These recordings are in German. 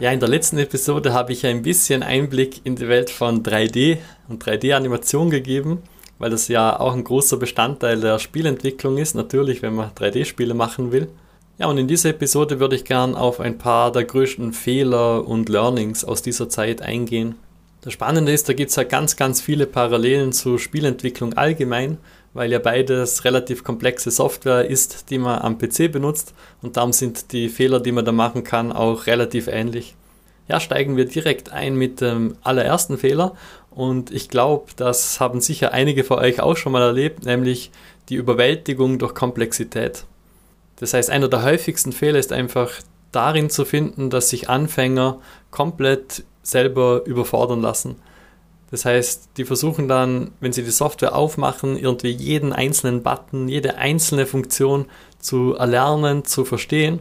Ja, in der letzten Episode habe ich ein bisschen Einblick in die Welt von 3D und 3D-Animation gegeben, weil das ja auch ein großer Bestandteil der Spielentwicklung ist, natürlich, wenn man 3D-Spiele machen will. Ja, und in dieser Episode würde ich gern auf ein paar der größten Fehler und Learnings aus dieser Zeit eingehen. Das Spannende ist, da gibt es ja ganz, ganz viele Parallelen zur Spielentwicklung allgemein, weil ja beides relativ komplexe Software ist, die man am PC benutzt und darum sind die Fehler, die man da machen kann, auch relativ ähnlich. Ja, steigen wir direkt ein mit dem allerersten Fehler und ich glaube, das haben sicher einige von euch auch schon mal erlebt, nämlich die Überwältigung durch Komplexität. Das heißt, einer der häufigsten Fehler ist einfach darin zu finden, dass sich Anfänger komplett selber überfordern lassen. Das heißt, die versuchen dann, wenn sie die Software aufmachen, irgendwie jeden einzelnen Button, jede einzelne Funktion zu erlernen, zu verstehen.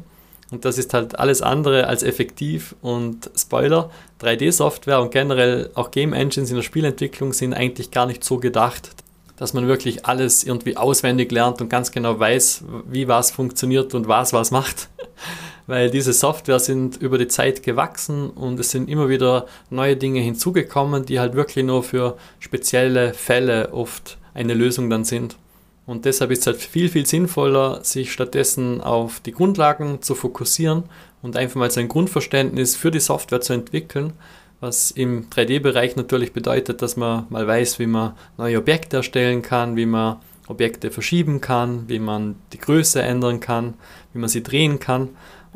Und das ist halt alles andere als effektiv. Und Spoiler, 3D-Software und generell auch Game Engines in der Spielentwicklung sind eigentlich gar nicht so gedacht, dass man wirklich alles irgendwie auswendig lernt und ganz genau weiß, wie was funktioniert und was was macht weil diese Software sind über die Zeit gewachsen und es sind immer wieder neue Dinge hinzugekommen, die halt wirklich nur für spezielle Fälle oft eine Lösung dann sind. Und deshalb ist es halt viel, viel sinnvoller, sich stattdessen auf die Grundlagen zu fokussieren und einfach mal sein Grundverständnis für die Software zu entwickeln, was im 3D-Bereich natürlich bedeutet, dass man mal weiß, wie man neue Objekte erstellen kann, wie man Objekte verschieben kann, wie man die Größe ändern kann, wie man sie drehen kann.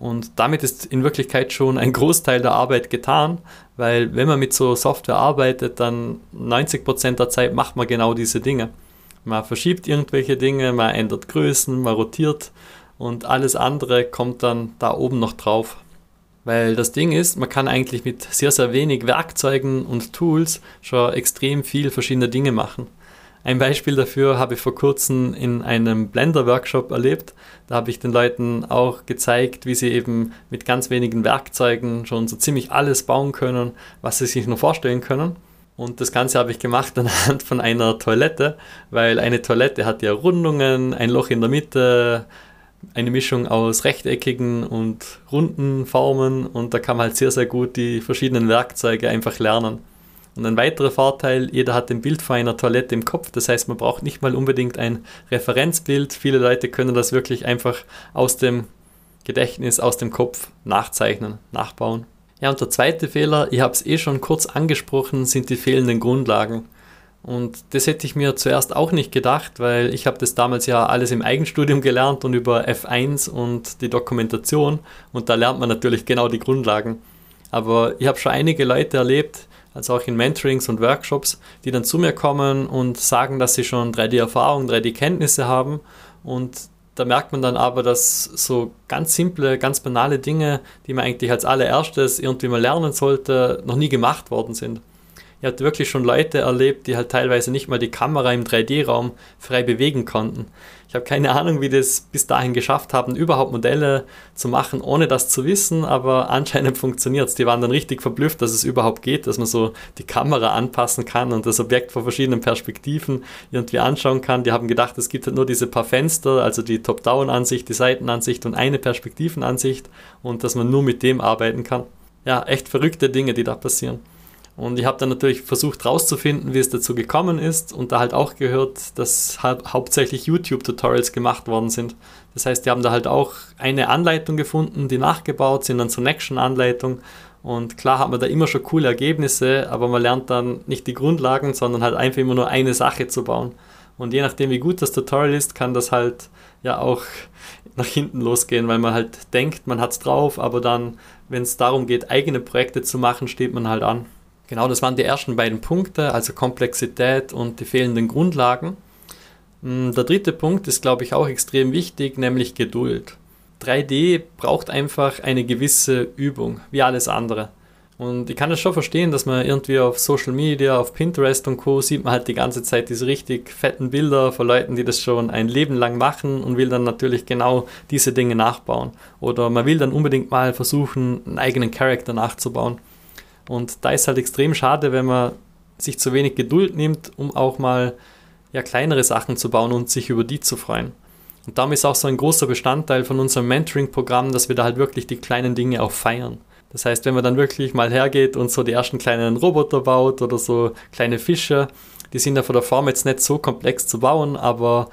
Und damit ist in Wirklichkeit schon ein Großteil der Arbeit getan, weil wenn man mit so Software arbeitet, dann 90% der Zeit macht man genau diese Dinge. Man verschiebt irgendwelche Dinge, man ändert Größen, man rotiert und alles andere kommt dann da oben noch drauf. Weil das Ding ist, man kann eigentlich mit sehr, sehr wenig Werkzeugen und Tools schon extrem viel verschiedene Dinge machen. Ein Beispiel dafür habe ich vor kurzem in einem Blender-Workshop erlebt. Da habe ich den Leuten auch gezeigt, wie sie eben mit ganz wenigen Werkzeugen schon so ziemlich alles bauen können, was sie sich nur vorstellen können. Und das Ganze habe ich gemacht anhand von einer Toilette, weil eine Toilette hat ja Rundungen, ein Loch in der Mitte, eine Mischung aus rechteckigen und runden Formen und da kann man halt sehr, sehr gut die verschiedenen Werkzeuge einfach lernen. Und ein weiterer Vorteil, jeder hat ein Bild von einer Toilette im Kopf. Das heißt, man braucht nicht mal unbedingt ein Referenzbild. Viele Leute können das wirklich einfach aus dem Gedächtnis, aus dem Kopf nachzeichnen, nachbauen. Ja, und der zweite Fehler, ich habe es eh schon kurz angesprochen, sind die fehlenden Grundlagen. Und das hätte ich mir zuerst auch nicht gedacht, weil ich habe das damals ja alles im Eigenstudium gelernt und über F1 und die Dokumentation. Und da lernt man natürlich genau die Grundlagen. Aber ich habe schon einige Leute erlebt, also auch in Mentorings und Workshops, die dann zu mir kommen und sagen, dass sie schon 3D-Erfahrung, 3D-Kenntnisse haben. Und da merkt man dann aber, dass so ganz simple, ganz banale Dinge, die man eigentlich als allererstes irgendwie mal lernen sollte, noch nie gemacht worden sind. Ihr habt wirklich schon Leute erlebt, die halt teilweise nicht mal die Kamera im 3D-Raum frei bewegen konnten. Ich habe keine Ahnung, wie das bis dahin geschafft haben, überhaupt Modelle zu machen, ohne das zu wissen, aber anscheinend funktioniert es. Die waren dann richtig verblüfft, dass es überhaupt geht, dass man so die Kamera anpassen kann und das Objekt von verschiedenen Perspektiven irgendwie anschauen kann. Die haben gedacht, es gibt halt nur diese paar Fenster, also die Top-Down-Ansicht, die Seitenansicht und eine Perspektivenansicht und dass man nur mit dem arbeiten kann. Ja, echt verrückte Dinge, die da passieren. Und ich habe dann natürlich versucht herauszufinden, wie es dazu gekommen ist und da halt auch gehört, dass hauptsächlich YouTube-Tutorials gemacht worden sind. Das heißt, die haben da halt auch eine Anleitung gefunden, die nachgebaut sind, dann zur nächsten Anleitung. Und klar hat man da immer schon coole Ergebnisse, aber man lernt dann nicht die Grundlagen, sondern halt einfach immer nur eine Sache zu bauen. Und je nachdem, wie gut das Tutorial ist, kann das halt ja auch nach hinten losgehen, weil man halt denkt, man hat's drauf, aber dann, wenn es darum geht, eigene Projekte zu machen, steht man halt an. Genau, das waren die ersten beiden Punkte, also Komplexität und die fehlenden Grundlagen. Hm, der dritte Punkt ist, glaube ich, auch extrem wichtig, nämlich Geduld. 3D braucht einfach eine gewisse Übung, wie alles andere. Und ich kann es schon verstehen, dass man irgendwie auf Social Media, auf Pinterest und Co. sieht man halt die ganze Zeit diese richtig fetten Bilder von Leuten, die das schon ein Leben lang machen und will dann natürlich genau diese Dinge nachbauen. Oder man will dann unbedingt mal versuchen, einen eigenen Charakter nachzubauen. Und da ist halt extrem schade, wenn man sich zu wenig Geduld nimmt, um auch mal ja, kleinere Sachen zu bauen und sich über die zu freuen. Und darum ist auch so ein großer Bestandteil von unserem Mentoring-Programm, dass wir da halt wirklich die kleinen Dinge auch feiern. Das heißt, wenn man dann wirklich mal hergeht und so die ersten kleinen Roboter baut oder so kleine Fische, die sind ja von der Form jetzt nicht so komplex zu bauen, aber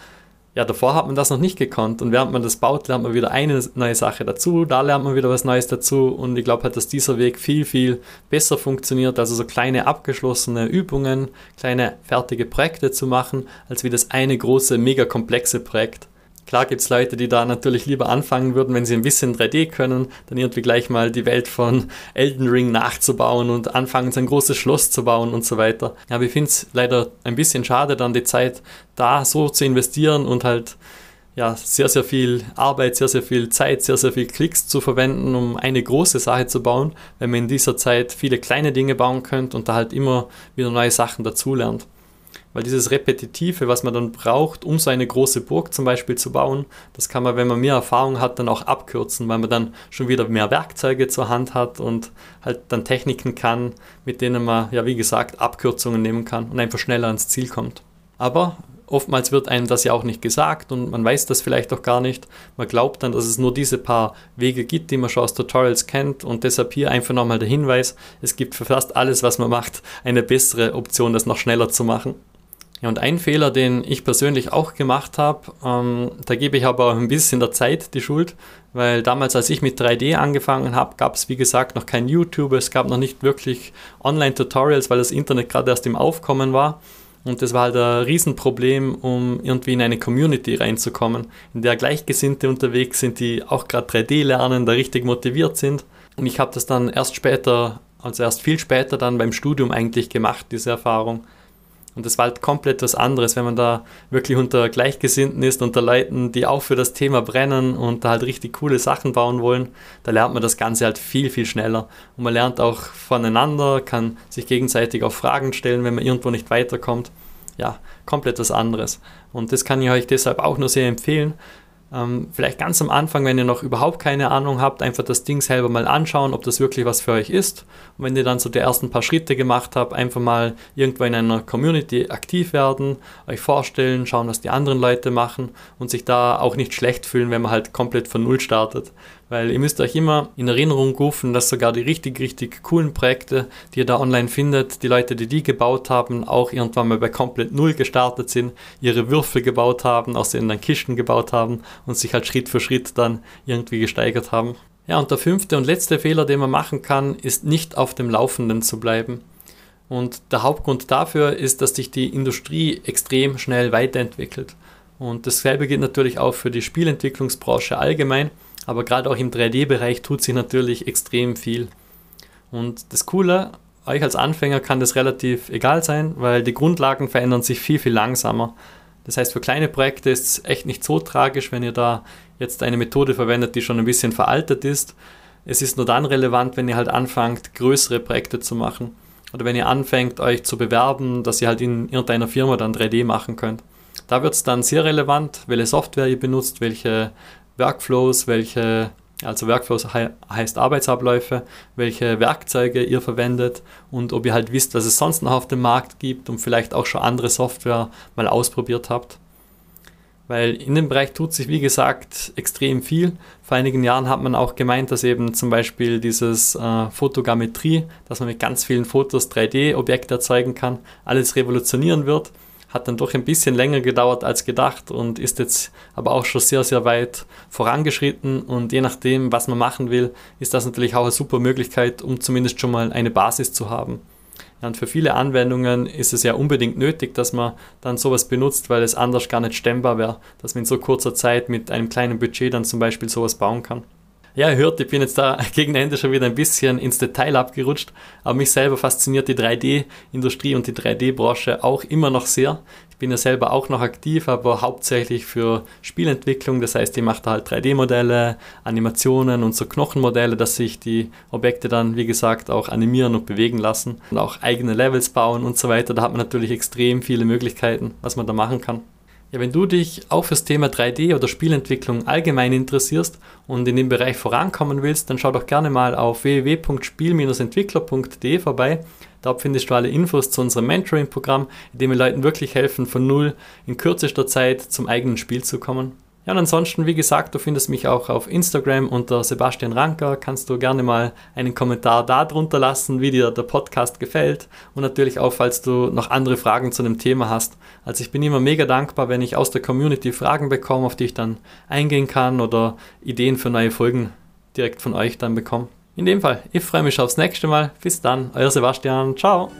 ja, davor hat man das noch nicht gekonnt. Und während man das baut, lernt man wieder eine neue Sache dazu, da lernt man wieder was Neues dazu. Und ich glaube halt, dass dieser Weg viel, viel besser funktioniert, also so kleine abgeschlossene Übungen, kleine fertige Projekte zu machen, als wie das eine große, mega komplexe Projekt. Klar gibt es Leute, die da natürlich lieber anfangen würden, wenn sie ein bisschen 3D können, dann irgendwie gleich mal die Welt von Elden Ring nachzubauen und anfangen, so ein großes Schloss zu bauen und so weiter. Aber ich finde es leider ein bisschen schade, dann die Zeit da so zu investieren und halt ja, sehr, sehr viel Arbeit, sehr, sehr viel Zeit, sehr, sehr viel Klicks zu verwenden, um eine große Sache zu bauen, wenn man in dieser Zeit viele kleine Dinge bauen könnte und da halt immer wieder neue Sachen dazulernt. Weil dieses Repetitive, was man dann braucht, um so eine große Burg zum Beispiel zu bauen, das kann man, wenn man mehr Erfahrung hat, dann auch abkürzen, weil man dann schon wieder mehr Werkzeuge zur Hand hat und halt dann Techniken kann, mit denen man, ja wie gesagt, Abkürzungen nehmen kann und einfach schneller ans Ziel kommt. Aber oftmals wird einem das ja auch nicht gesagt und man weiß das vielleicht auch gar nicht. Man glaubt dann, dass es nur diese paar Wege gibt, die man schon aus Tutorials kennt und deshalb hier einfach nochmal der Hinweis, es gibt für fast alles, was man macht, eine bessere Option, das noch schneller zu machen. Ja, und ein Fehler, den ich persönlich auch gemacht habe, ähm, da gebe ich aber auch ein bisschen der Zeit die Schuld, weil damals, als ich mit 3D angefangen habe, gab es wie gesagt noch kein YouTube, es gab noch nicht wirklich Online-Tutorials, weil das Internet gerade erst im Aufkommen war. Und das war halt ein Riesenproblem, um irgendwie in eine Community reinzukommen, in der Gleichgesinnte unterwegs sind, die auch gerade 3D lernen, da richtig motiviert sind. Und ich habe das dann erst später, also erst viel später dann beim Studium eigentlich gemacht, diese Erfahrung. Und das war halt komplett was anderes, wenn man da wirklich unter Gleichgesinnten ist, unter Leuten, die auch für das Thema brennen und da halt richtig coole Sachen bauen wollen, da lernt man das Ganze halt viel, viel schneller. Und man lernt auch voneinander, kann sich gegenseitig auch Fragen stellen, wenn man irgendwo nicht weiterkommt. Ja, komplett was anderes. Und das kann ich euch deshalb auch nur sehr empfehlen. Ähm, vielleicht ganz am Anfang, wenn ihr noch überhaupt keine Ahnung habt, einfach das Ding selber mal anschauen, ob das wirklich was für euch ist. Und wenn ihr dann so die ersten paar Schritte gemacht habt, einfach mal irgendwo in einer Community aktiv werden, euch vorstellen, schauen, was die anderen Leute machen und sich da auch nicht schlecht fühlen, wenn man halt komplett von Null startet. Weil ihr müsst euch immer in Erinnerung rufen, dass sogar die richtig, richtig coolen Projekte, die ihr da online findet, die Leute, die die gebaut haben, auch irgendwann mal bei komplett Null gestartet sind, ihre Würfel gebaut haben, aus denen dann Kisten gebaut haben und sich halt Schritt für Schritt dann irgendwie gesteigert haben. Ja, und der fünfte und letzte Fehler, den man machen kann, ist nicht auf dem Laufenden zu bleiben. Und der Hauptgrund dafür ist, dass sich die Industrie extrem schnell weiterentwickelt. Und dasselbe gilt natürlich auch für die Spielentwicklungsbranche allgemein. Aber gerade auch im 3D-Bereich tut sich natürlich extrem viel. Und das Coole, euch als Anfänger kann das relativ egal sein, weil die Grundlagen verändern sich viel, viel langsamer. Das heißt, für kleine Projekte ist es echt nicht so tragisch, wenn ihr da jetzt eine Methode verwendet, die schon ein bisschen veraltet ist. Es ist nur dann relevant, wenn ihr halt anfangt, größere Projekte zu machen. Oder wenn ihr anfängt, euch zu bewerben, dass ihr halt in irgendeiner Firma dann 3D machen könnt. Da wird es dann sehr relevant, welche Software ihr benutzt, welche Workflows, welche, also Workflows he heißt Arbeitsabläufe, welche Werkzeuge ihr verwendet und ob ihr halt wisst, was es sonst noch auf dem Markt gibt und vielleicht auch schon andere Software mal ausprobiert habt. Weil in dem Bereich tut sich, wie gesagt, extrem viel. Vor einigen Jahren hat man auch gemeint, dass eben zum Beispiel dieses äh, Fotogrammetrie, dass man mit ganz vielen Fotos 3D-Objekte erzeugen kann, alles revolutionieren wird hat dann doch ein bisschen länger gedauert als gedacht und ist jetzt aber auch schon sehr, sehr weit vorangeschritten. Und je nachdem, was man machen will, ist das natürlich auch eine super Möglichkeit, um zumindest schon mal eine Basis zu haben. Und für viele Anwendungen ist es ja unbedingt nötig, dass man dann sowas benutzt, weil es anders gar nicht stemmbar wäre, dass man in so kurzer Zeit mit einem kleinen Budget dann zum Beispiel sowas bauen kann. Ja, ihr hört, ich bin jetzt da gegen Ende schon wieder ein bisschen ins Detail abgerutscht, aber mich selber fasziniert die 3D-Industrie und die 3D-Branche auch immer noch sehr. Ich bin ja selber auch noch aktiv, aber hauptsächlich für Spielentwicklung. Das heißt, ich mache da halt 3D-Modelle, Animationen und so Knochenmodelle, dass sich die Objekte dann, wie gesagt, auch animieren und bewegen lassen und auch eigene Levels bauen und so weiter. Da hat man natürlich extrem viele Möglichkeiten, was man da machen kann. Ja, wenn du dich auch fürs Thema 3D oder Spielentwicklung allgemein interessierst und in dem Bereich vorankommen willst, dann schau doch gerne mal auf www.spiel-entwickler.de vorbei. Dort findest du alle Infos zu unserem Mentoring-Programm, in dem wir Leuten wirklich helfen, von null in kürzester Zeit zum eigenen Spiel zu kommen. Ja, und ansonsten, wie gesagt, du findest mich auch auf Instagram unter Sebastian Ranker. Kannst du gerne mal einen Kommentar da drunter lassen, wie dir der Podcast gefällt. Und natürlich auch, falls du noch andere Fragen zu dem Thema hast. Also ich bin immer mega dankbar, wenn ich aus der Community Fragen bekomme, auf die ich dann eingehen kann oder Ideen für neue Folgen direkt von euch dann bekomme. In dem Fall, ich freue mich aufs nächste Mal. Bis dann, euer Sebastian. Ciao.